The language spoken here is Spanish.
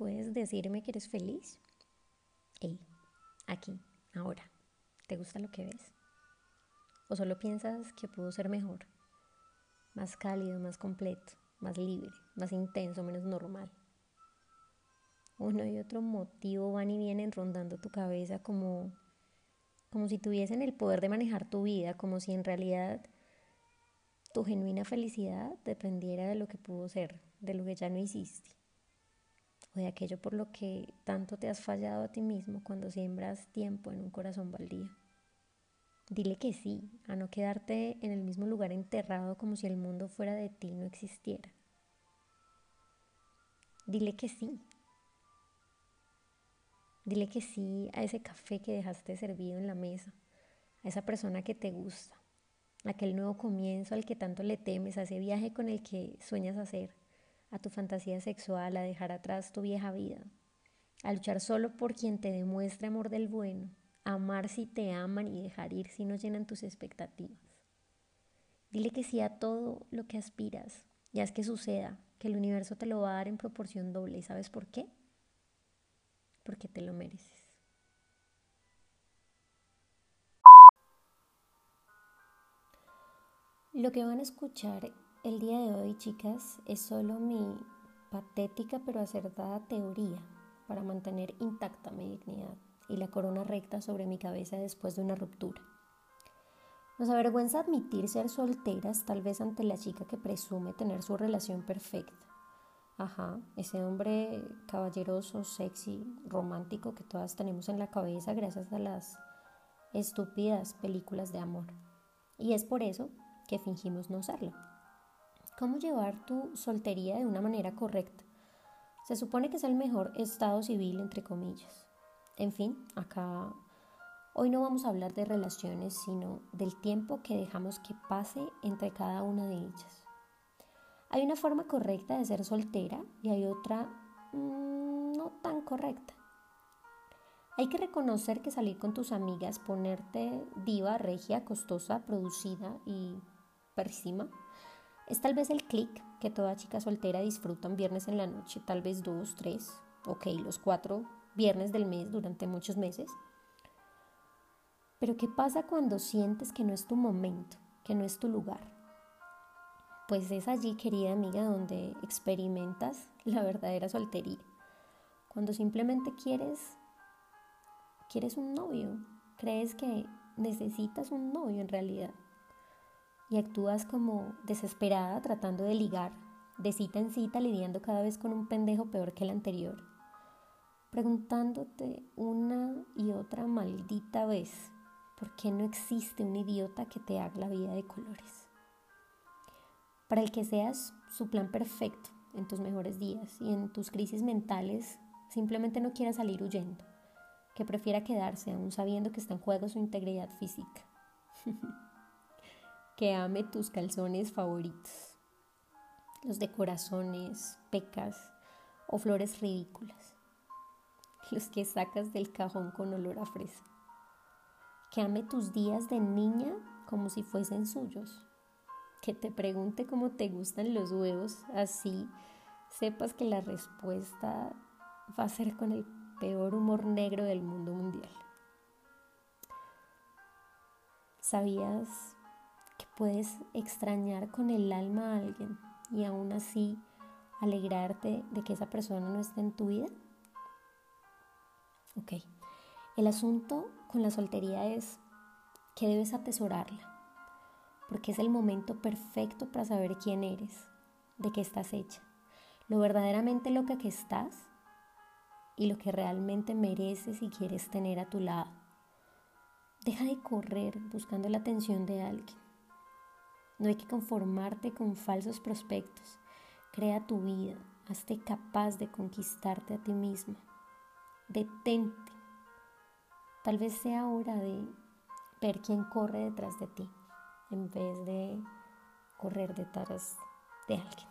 ¿Puedes decirme que eres feliz? Ey, aquí, ahora, ¿te gusta lo que ves? ¿O solo piensas que pudo ser mejor? Más cálido, más completo, más libre, más intenso, menos normal. Uno y otro motivo van y vienen rondando tu cabeza como, como si tuviesen el poder de manejar tu vida, como si en realidad tu genuina felicidad dependiera de lo que pudo ser, de lo que ya no hiciste, o de aquello por lo que tanto te has fallado a ti mismo cuando siembras tiempo en un corazón baldío. Dile que sí, a no quedarte en el mismo lugar enterrado como si el mundo fuera de ti no existiera. Dile que sí. Dile que sí a ese café que dejaste servido en la mesa, a esa persona que te gusta, aquel nuevo comienzo al que tanto le temes, a ese viaje con el que sueñas hacer, a tu fantasía sexual, a dejar atrás tu vieja vida, a luchar solo por quien te demuestre amor del bueno, amar si te aman y dejar ir si no llenan tus expectativas. Dile que sí a todo lo que aspiras y haz que suceda, que el universo te lo va a dar en proporción doble. ¿Y sabes por qué? Porque te lo mereces. Lo que van a escuchar el día de hoy, chicas, es solo mi patética pero acertada teoría para mantener intacta mi dignidad y la corona recta sobre mi cabeza después de una ruptura. Nos avergüenza admitir ser solteras tal vez ante la chica que presume tener su relación perfecta. Ajá, ese hombre caballeroso, sexy, romántico que todas tenemos en la cabeza gracias a las estúpidas películas de amor. Y es por eso que fingimos no serlo. ¿Cómo llevar tu soltería de una manera correcta? Se supone que es el mejor estado civil, entre comillas. En fin, acá hoy no vamos a hablar de relaciones, sino del tiempo que dejamos que pase entre cada una de ellas. Hay una forma correcta de ser soltera y hay otra mmm, no tan correcta. Hay que reconocer que salir con tus amigas, ponerte diva, regia, costosa, producida y es tal vez el clic que toda chica soltera disfruta un viernes en la noche, tal vez dos, tres, ok, los cuatro viernes del mes durante muchos meses. Pero ¿qué pasa cuando sientes que no es tu momento, que no es tu lugar? Pues es allí, querida amiga, donde experimentas la verdadera soltería. Cuando simplemente quieres quieres un novio, crees que necesitas un novio en realidad y actúas como desesperada tratando de ligar, de cita en cita lidiando cada vez con un pendejo peor que el anterior, preguntándote una y otra maldita vez por qué no existe un idiota que te haga la vida de colores. Para el que seas su plan perfecto en tus mejores días y en tus crisis mentales, simplemente no quiera salir huyendo, que prefiera quedarse aún sabiendo que está en juego su integridad física. que ame tus calzones favoritos, los de corazones, pecas o flores ridículas, los que sacas del cajón con olor a fresa, que ame tus días de niña como si fuesen suyos, que te pregunte cómo te gustan los huevos, así sepas que la respuesta va a ser con el peor humor negro del mundo mundial. ¿Sabías puedes extrañar con el alma a alguien y aún así alegrarte de que esa persona no esté en tu vida? Ok, el asunto con la soltería es que debes atesorarla, porque es el momento perfecto para saber quién eres, de qué estás hecha, lo verdaderamente loca que estás y lo que realmente mereces y quieres tener a tu lado. Deja de correr buscando la atención de alguien. No hay que conformarte con falsos prospectos. Crea tu vida. Hazte capaz de conquistarte a ti misma. Detente. Tal vez sea hora de ver quién corre detrás de ti en vez de correr detrás de alguien.